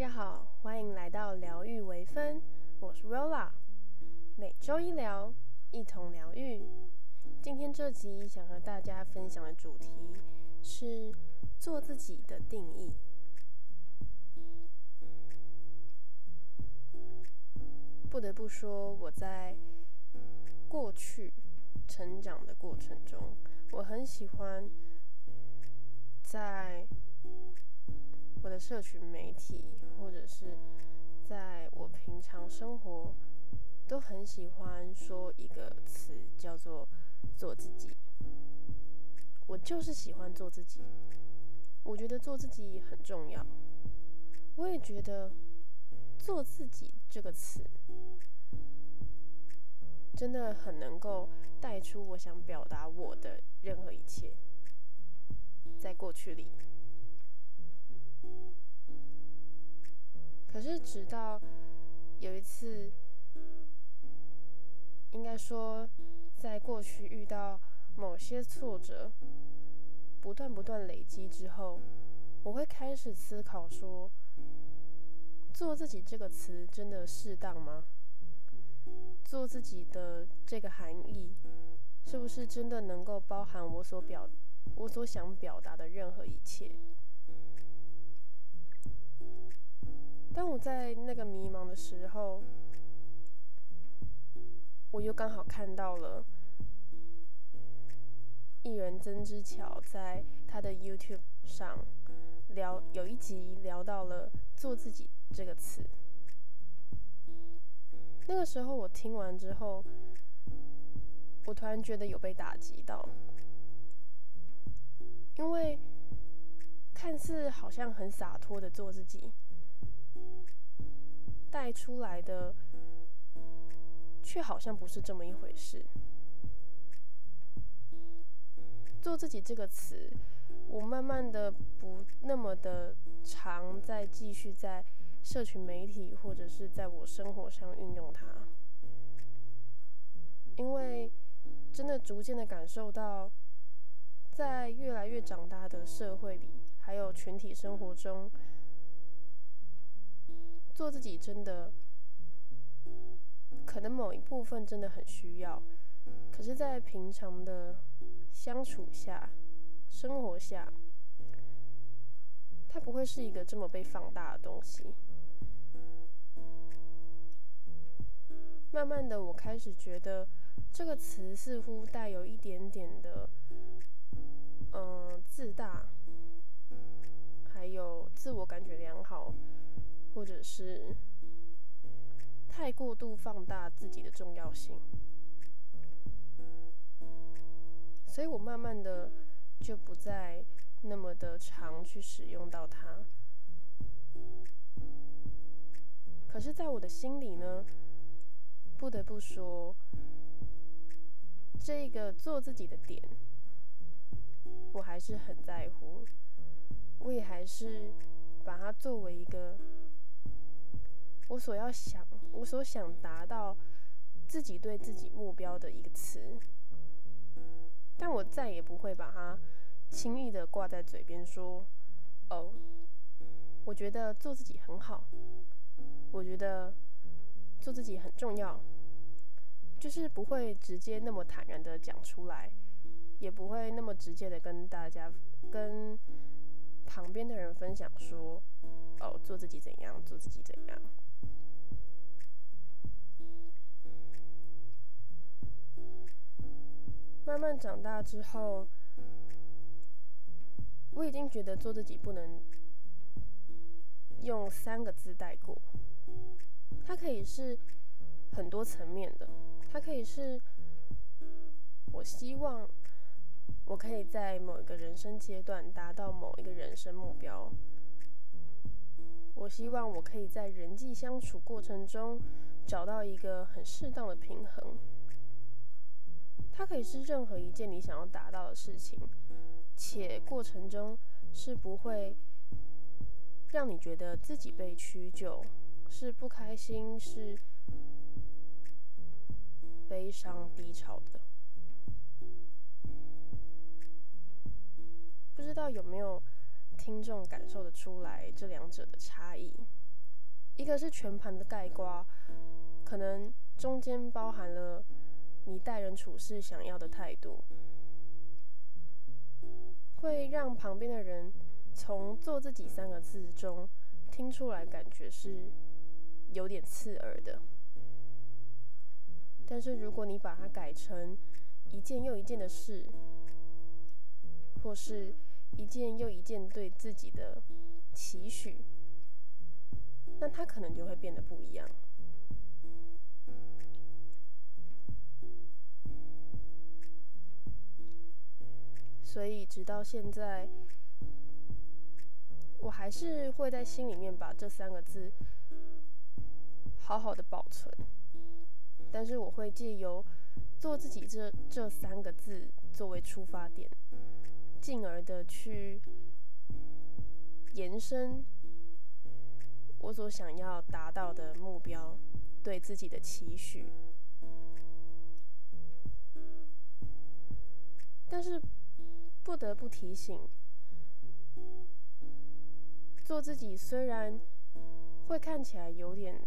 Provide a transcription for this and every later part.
大家好，欢迎来到疗愈微分，我是 Rola，每周一聊，一同疗愈。今天这集想和大家分享的主题是做自己的定义。不得不说，我在过去成长的过程中，我很喜欢在。我的社群媒体，或者是在我平常生活，都很喜欢说一个词，叫做“做自己”。我就是喜欢做自己，我觉得做自己很重要。我也觉得“做自己”这个词，真的很能够带出我想表达我的任何一切，在过去里。可是，直到有一次，应该说，在过去遇到某些挫折，不断不断累积之后，我会开始思考说：“做自己这个词真的适当吗？做自己的这个含义，是不是真的能够包含我所表、我所想表达的任何一切？”当我在那个迷茫的时候，我又刚好看到了艺人曾之乔在他的 YouTube 上聊，有一集聊到了“做自己”这个词。那个时候我听完之后，我突然觉得有被打击到，因为看似好像很洒脱的做自己。带出来的，却好像不是这么一回事。做自己这个词，我慢慢的不那么的常在继续在社群媒体或者是在我生活上运用它，因为真的逐渐的感受到，在越来越长大的社会里，还有群体生活中。做自己真的，可能某一部分真的很需要，可是，在平常的相处下、生活下，它不会是一个这么被放大的东西。慢慢的，我开始觉得这个词似乎带有一点点的，嗯，自大，还有自我感觉良好。或者是太过度放大自己的重要性，所以我慢慢的就不再那么的常去使用到它。可是，在我的心里呢，不得不说，这个做自己的点，我还是很在乎，我也还是把它作为一个。我所要想，我所想达到自己对自己目标的一个词，但我再也不会把它轻易的挂在嘴边说：“哦，我觉得做自己很好，我觉得做自己很重要。”就是不会直接那么坦然的讲出来，也不会那么直接的跟大家、跟旁边的人分享说：“哦，做自己怎样，做自己怎样。”慢慢长大之后，我已经觉得做自己不能用三个字带过，它可以是很多层面的，它可以是我希望我可以在某一个人生阶段达到某一个人生目标，我希望我可以在人际相处过程中找到一个很适当的平衡。它可以是任何一件你想要达到的事情，且过程中是不会让你觉得自己被屈就，是不开心，是悲伤低潮的。不知道有没有听众感受得出来这两者的差异？一个是全盘的盖瓜，可能中间包含了你待人处事想要的态度，会让旁边的人从“做自己”三个字中听出来，感觉是有点刺耳的。但是如果你把它改成一件又一件的事，或是一件又一件对自己的期许，那它可能就会变得不一样。所以直到现在，我还是会在心里面把这三个字好好的保存。但是我会借由做自己这这三个字作为出发点，进而的去延伸。我所想要达到的目标，对自己的期许，但是不得不提醒，做自己虽然会看起来有点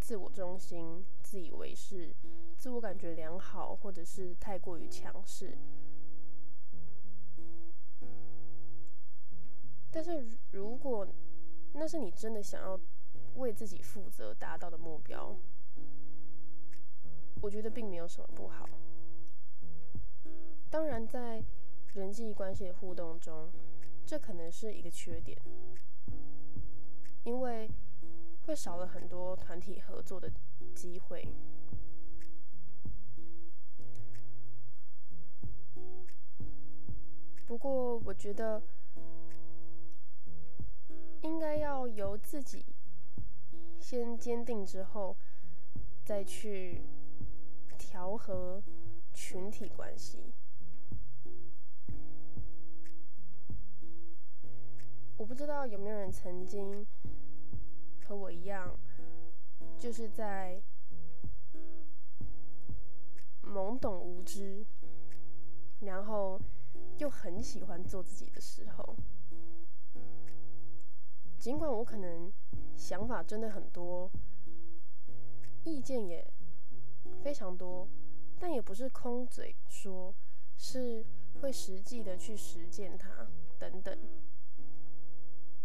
自我中心、自以为是、自我感觉良好，或者是太过于强势，但是如果那是你真的想要为自己负责达到的目标，我觉得并没有什么不好。当然，在人际关系的互动中，这可能是一个缺点，因为会少了很多团体合作的机会。不过，我觉得。应该要由自己先坚定，之后再去调和群体关系。我不知道有没有人曾经和我一样，就是在懵懂无知，然后又很喜欢做自己的时候。尽管我可能想法真的很多，意见也非常多，但也不是空嘴说，是会实际的去实践它等等。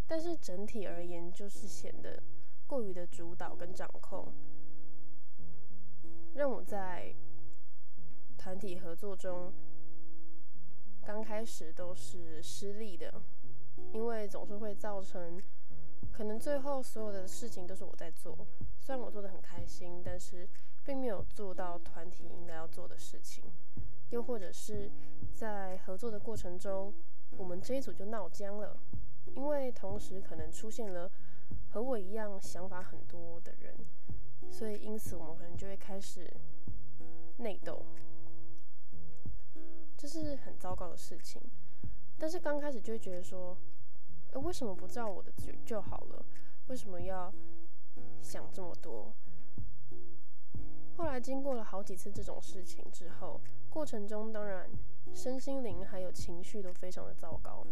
但是整体而言，就是显得过于的主导跟掌控，让我在团体合作中刚开始都是失利的，因为总是会造成。可能最后所有的事情都是我在做，虽然我做的很开心，但是并没有做到团体应该要做的事情。又或者是在合作的过程中，我们这一组就闹僵了，因为同时可能出现了和我一样想法很多的人，所以因此我们可能就会开始内斗，这是很糟糕的事情。但是刚开始就会觉得说。哎，为什么不照我的就就好了？为什么要想这么多？后来经过了好几次这种事情之后，过程中当然身心灵还有情绪都非常的糟糕，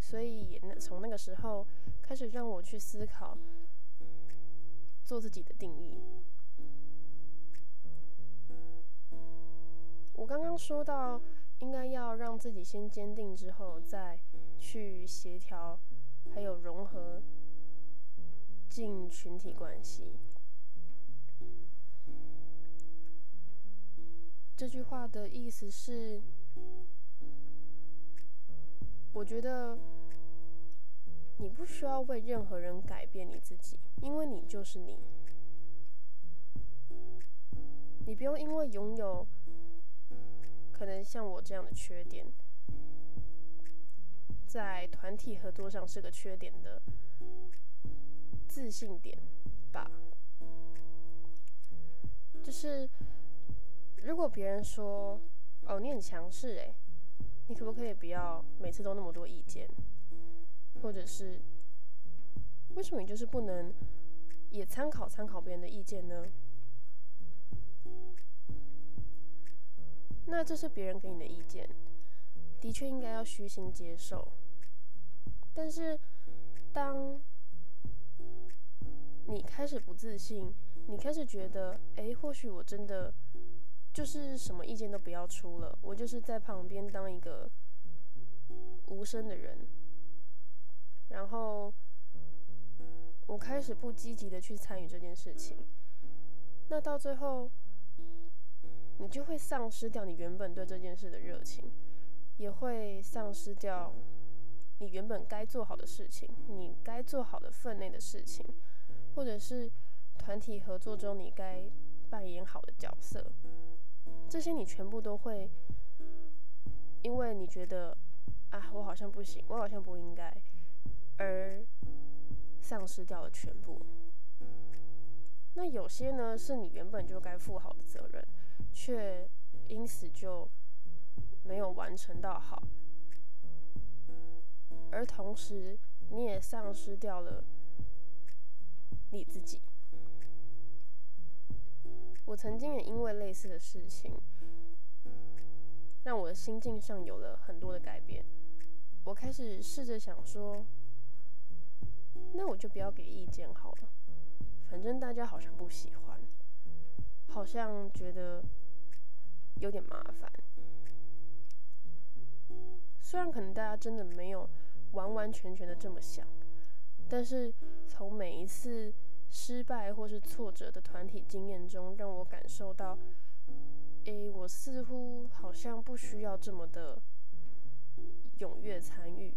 所以从那个时候开始让我去思考做自己的定义。我刚刚说到。应该要让自己先坚定，之后再去协调，还有融合进群体关系。这句话的意思是，我觉得你不需要为任何人改变你自己，因为你就是你。你不用因为拥有。可能像我这样的缺点，在团体合作上是个缺点的自信点吧。就是如果别人说：“哦，你很强势，诶，你可不可以不要每次都那么多意见？”或者是为什么你就是不能也参考参考别人的意见呢？那这是别人给你的意见，的确应该要虚心接受。但是，当你开始不自信，你开始觉得，哎，或许我真的就是什么意见都不要出了，我就是在旁边当一个无声的人，然后我开始不积极的去参与这件事情，那到最后，你就会丧失掉你原本对这件事的热情，也会丧失掉。你原本该做好的事情，你该做好的分内的事情，或者是团体合作中你该扮演好的角色，这些你全部都会，因为你觉得啊，我好像不行，我好像不应该，而丧失掉了全部。那有些呢，是你原本就该负好的责任，却因此就没有完成到好。而同时，你也丧失掉了你自己。我曾经也因为类似的事情，让我的心境上有了很多的改变。我开始试着想说，那我就不要给意见好了，反正大家好像不喜欢，好像觉得有点麻烦。虽然可能大家真的没有。完完全全的这么想，但是从每一次失败或是挫折的团体经验中，让我感受到，诶，我似乎好像不需要这么的踊跃参与，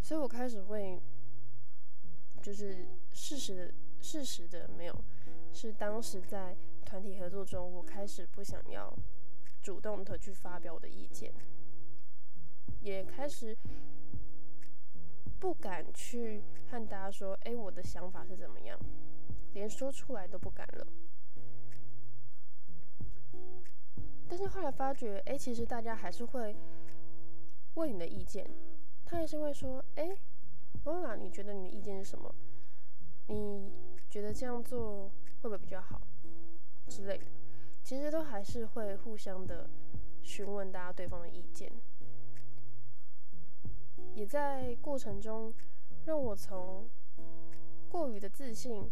所以我开始会，就是事实的事实的没有，是当时在团体合作中，我开始不想要主动的去发表我的意见，也开始。不敢去和大家说，哎，我的想法是怎么样，连说出来都不敢了。但是后来发觉，哎，其实大家还是会问你的意见，他还是会说，哎，欧拉，你觉得你的意见是什么？你觉得这样做会不会比较好之类的？其实都还是会互相的询问大家对方的意见。也在过程中，让我从过于的自信、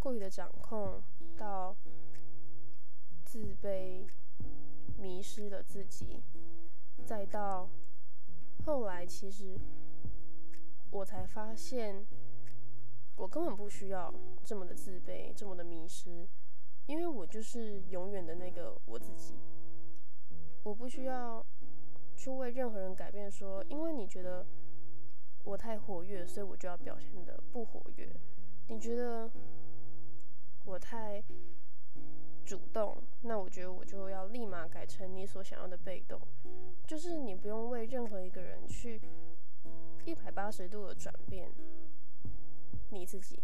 过于的掌控，到自卑、迷失了自己，再到后来，其实我才发现，我根本不需要这么的自卑、这么的迷失，因为我就是永远的那个我自己，我不需要。去为任何人改变，说因为你觉得我太活跃，所以我就要表现的不活跃。你觉得我太主动，那我觉得我就要立马改成你所想要的被动。就是你不用为任何一个人去一百八十度的转变你自己，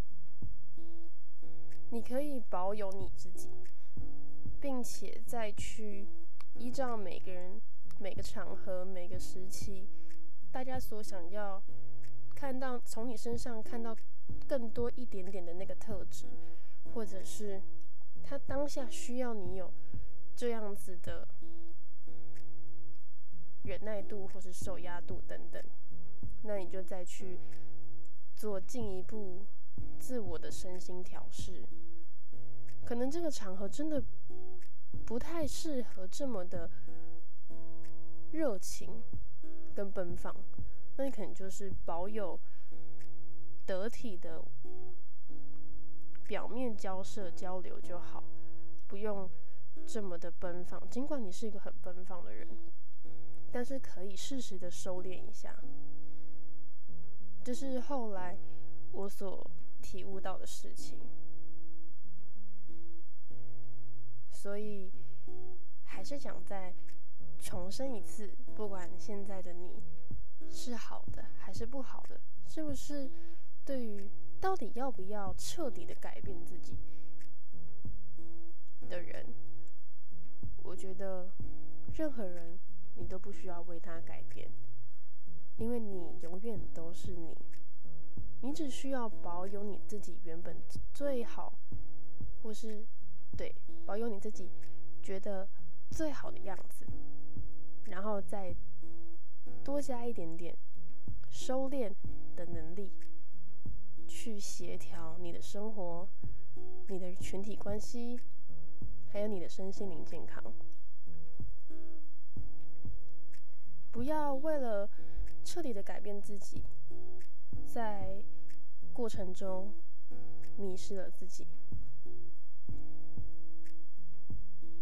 你可以保有你自己，并且再去依照每个人。每个场合、每个时期，大家所想要看到从你身上看到更多一点点的那个特质，或者是他当下需要你有这样子的忍耐度或是受压度等等，那你就再去做进一步自我的身心调试。可能这个场合真的不太适合这么的。热情跟奔放，那你可能就是保有得体的表面交涉交流就好，不用这么的奔放。尽管你是一个很奔放的人，但是可以适时的收敛一下。这是后来我所体悟到的事情，所以还是讲在。重申一次，不管现在的你是好的还是不好的，是不是对于到底要不要彻底的改变自己的人，我觉得任何人你都不需要为他改变，因为你永远都是你，你只需要保有你自己原本最好，或是对保有你自己觉得最好的样子。然后再多加一点点收敛的能力，去协调你的生活、你的群体关系，还有你的身心灵健康。不要为了彻底的改变自己，在过程中迷失了自己。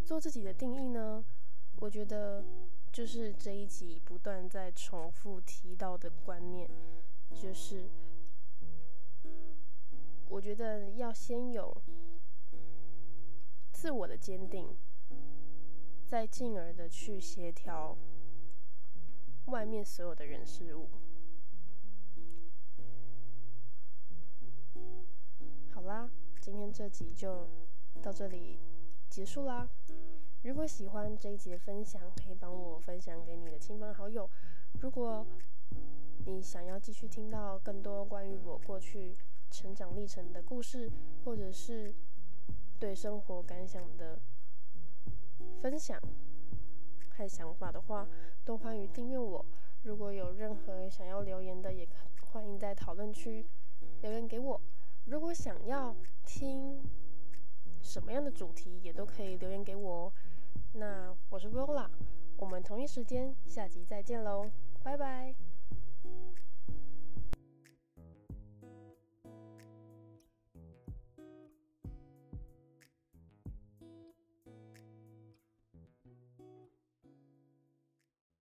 做自己的定义呢？我觉得就是这一集不断在重复提到的观念，就是我觉得要先有自我的坚定，再进而的去协调外面所有的人事物。好啦，今天这集就到这里。结束啦！如果喜欢这一集的分享，可以帮我分享给你的亲朋好友。如果你想要继续听到更多关于我过去成长历程的故事，或者是对生活感想的分享和想法的话，都欢迎订阅我。如果有任何想要留言的，也欢迎在讨论区留言给我。如果想要听，什么样的主题也都可以留言给我哦。那我是 Vola，我们同一时间下集再见喽，拜拜。